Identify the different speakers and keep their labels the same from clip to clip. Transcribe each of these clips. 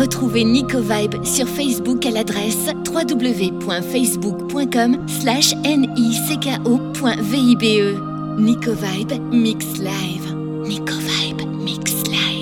Speaker 1: Retrouvez Nico Vibe sur Facebook à l'adresse www.facebook.com slash NicoVibe Nico Vibe Mix Live. Nico Vibe Mix Live.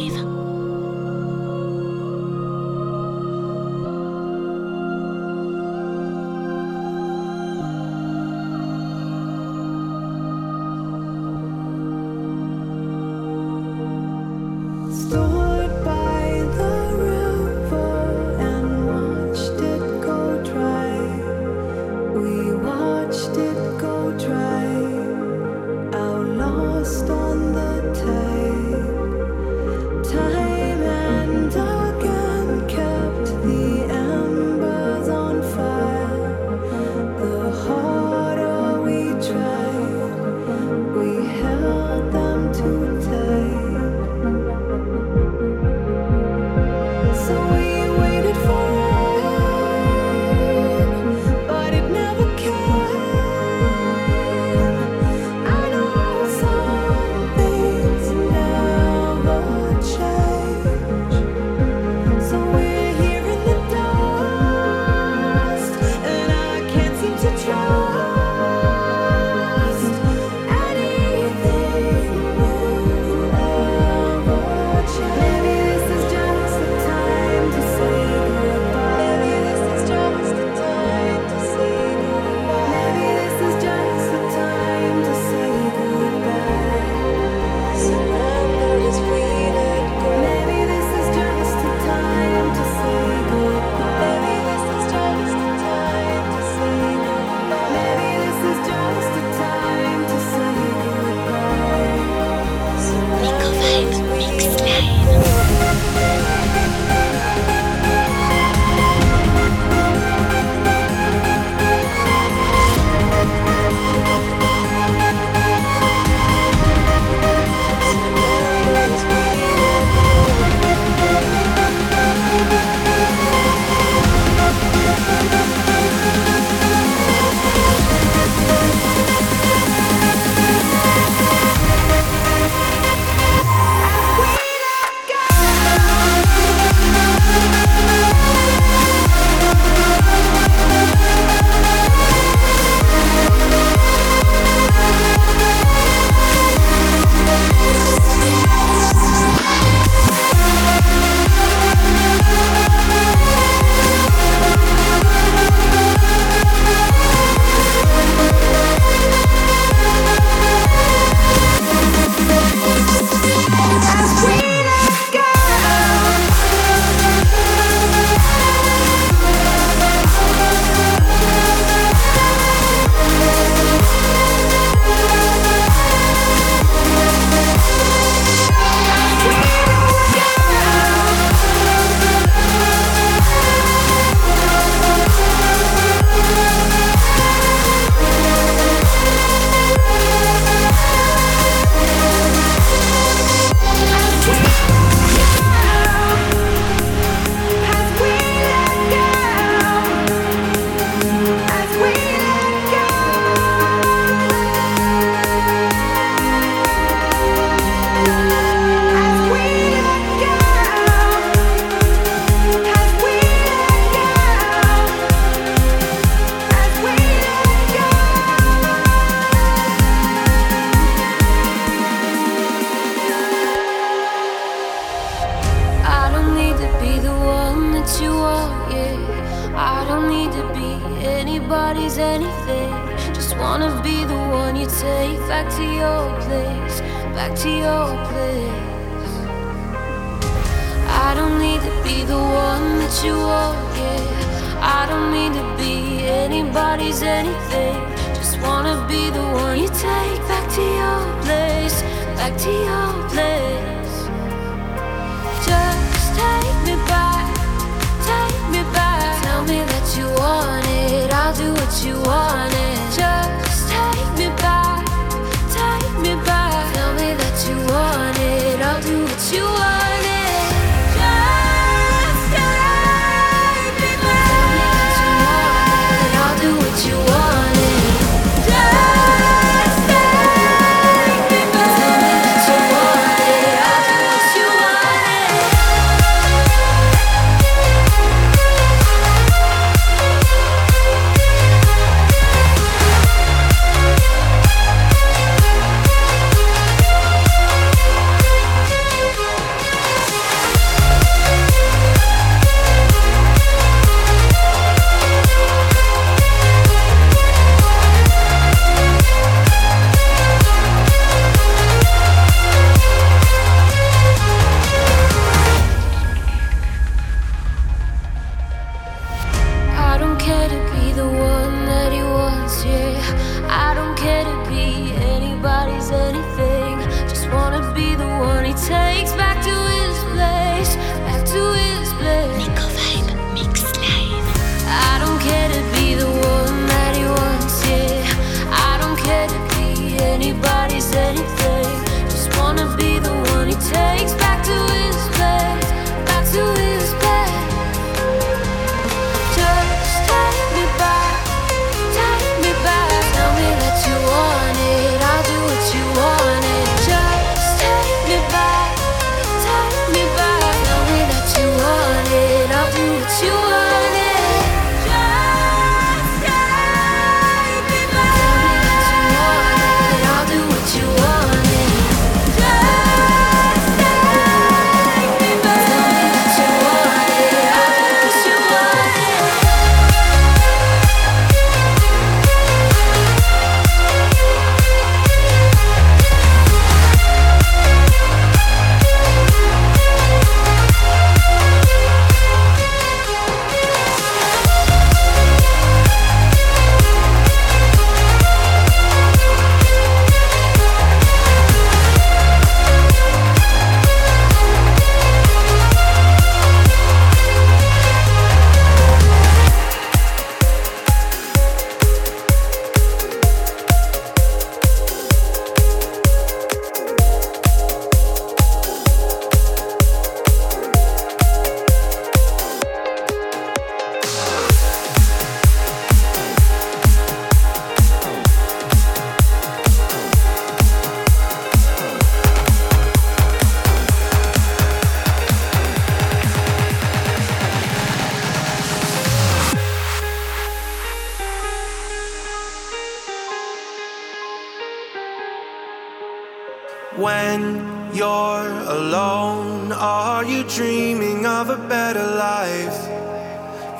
Speaker 2: When you're alone? Are you dreaming of a better life?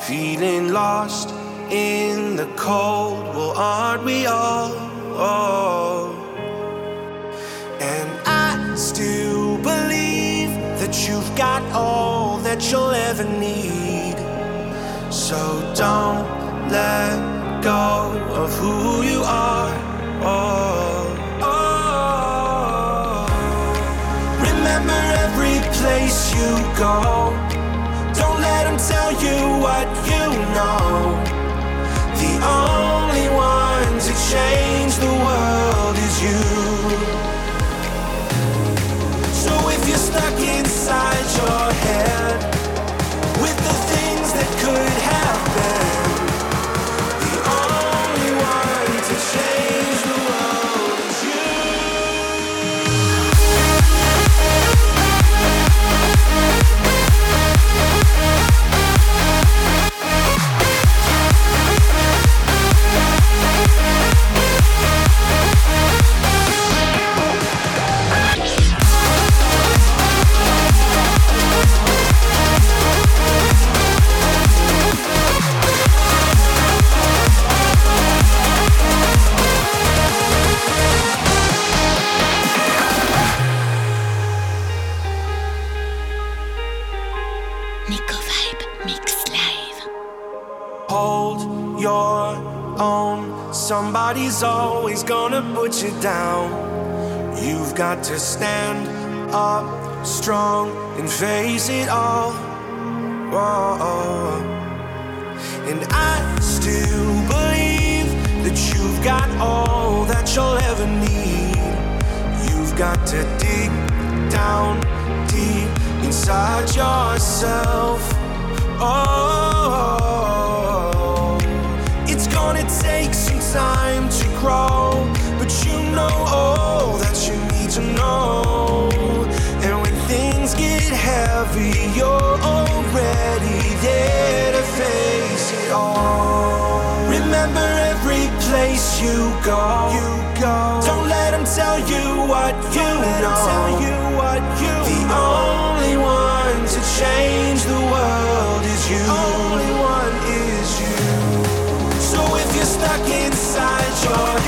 Speaker 2: Feeling lost in the cold? Well, aren't we all? Oh. And I still believe that you've got all that you'll ever need. So don't let go of who you are. Oh, you go. Don't let them tell you what you know. The only one to change the world is you. So if you're stuck inside your head with the things that could have Somebody's always gonna put you down. You've got to stand up strong and face it all. Whoa. And I still believe that you've got all that you'll ever need. You've got to dig down deep inside yourself. Oh, it's gonna take some time to grow, but you know all that you need to know. And when things get heavy, you're already there to face it all. Remember every place you go. You go. Don't let them tell you what you know. Tell you what you the only one to change the world is you. Only inside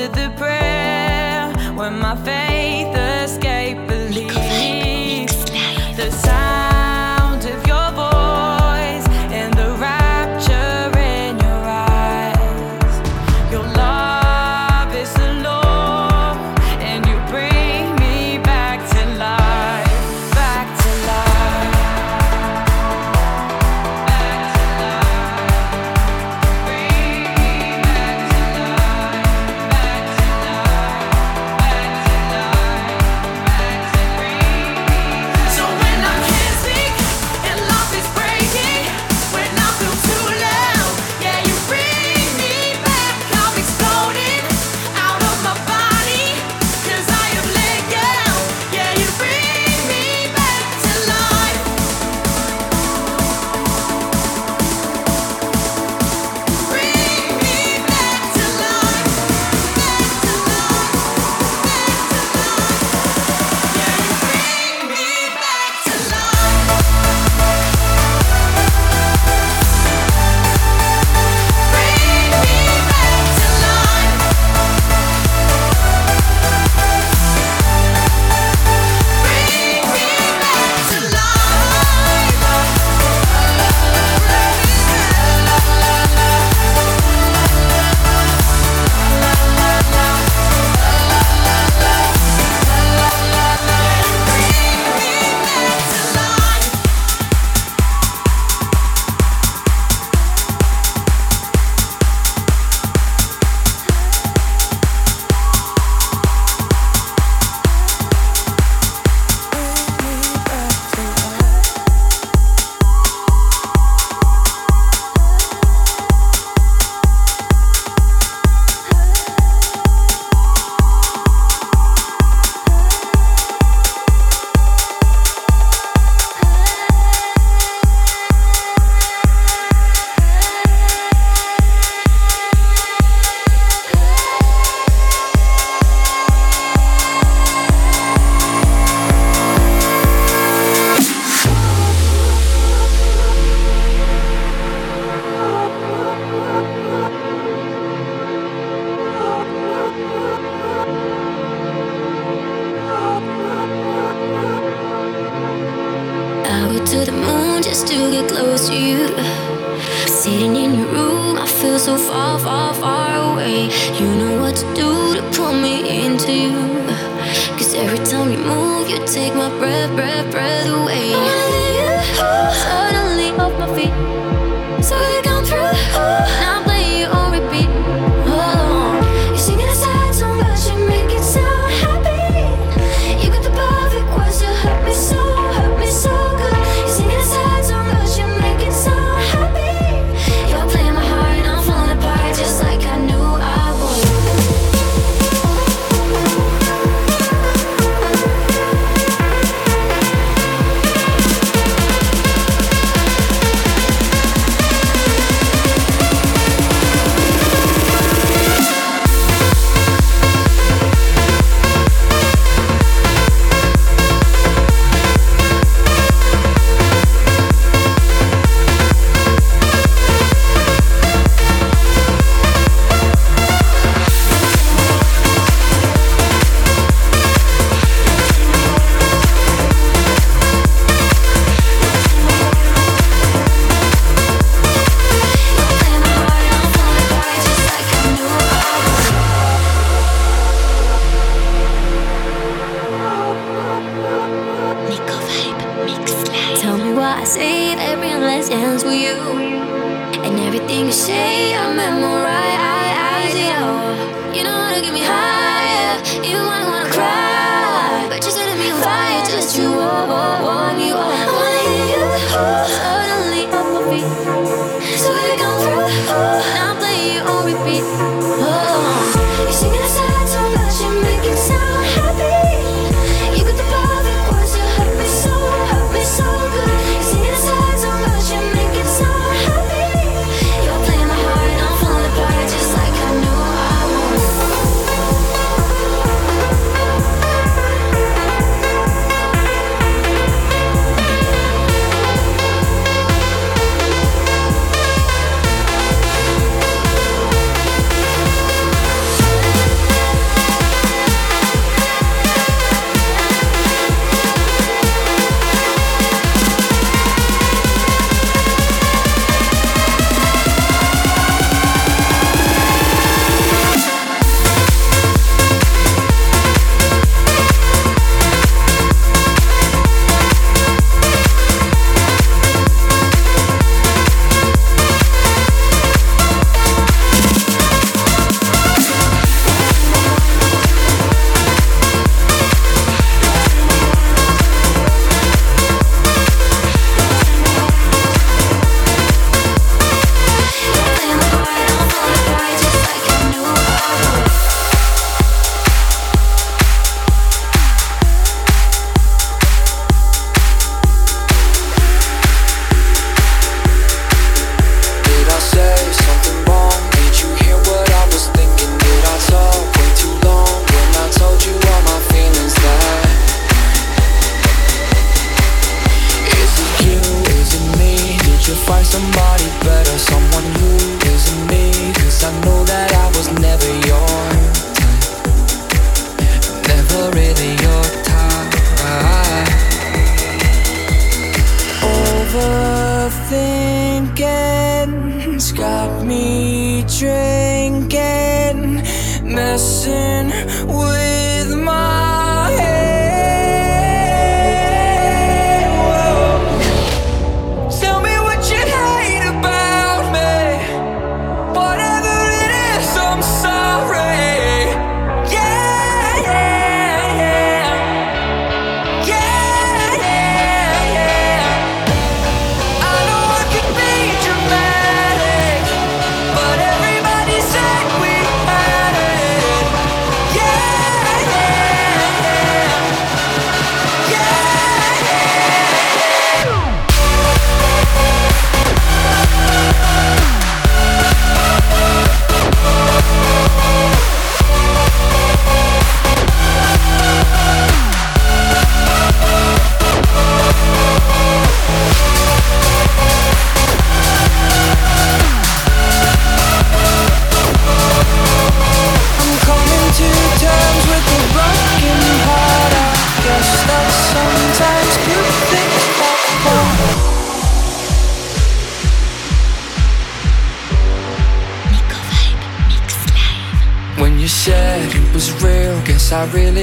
Speaker 3: answer the prayer when my faith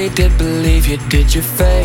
Speaker 3: Really did believe you. Did your
Speaker 4: fake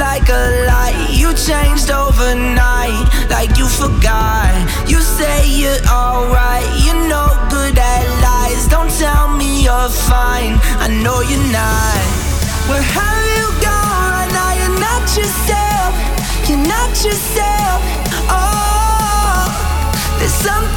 Speaker 4: like a
Speaker 3: light. You changed overnight, like you forgot. You say you're alright, you're no good at lies. Don't tell me you're fine, I know you're not. Where have you gone? Now you're not yourself, you're not yourself. Oh, there's something.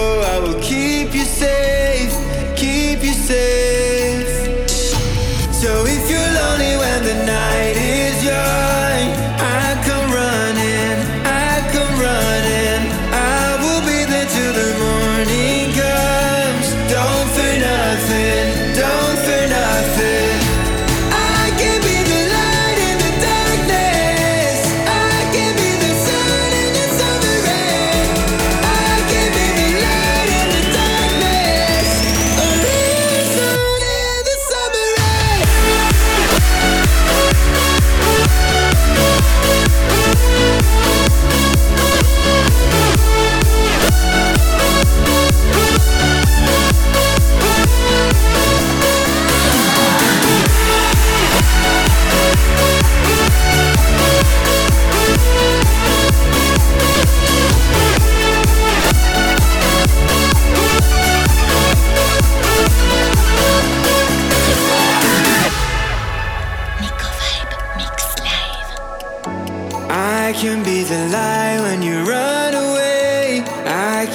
Speaker 5: Go, I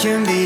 Speaker 5: can be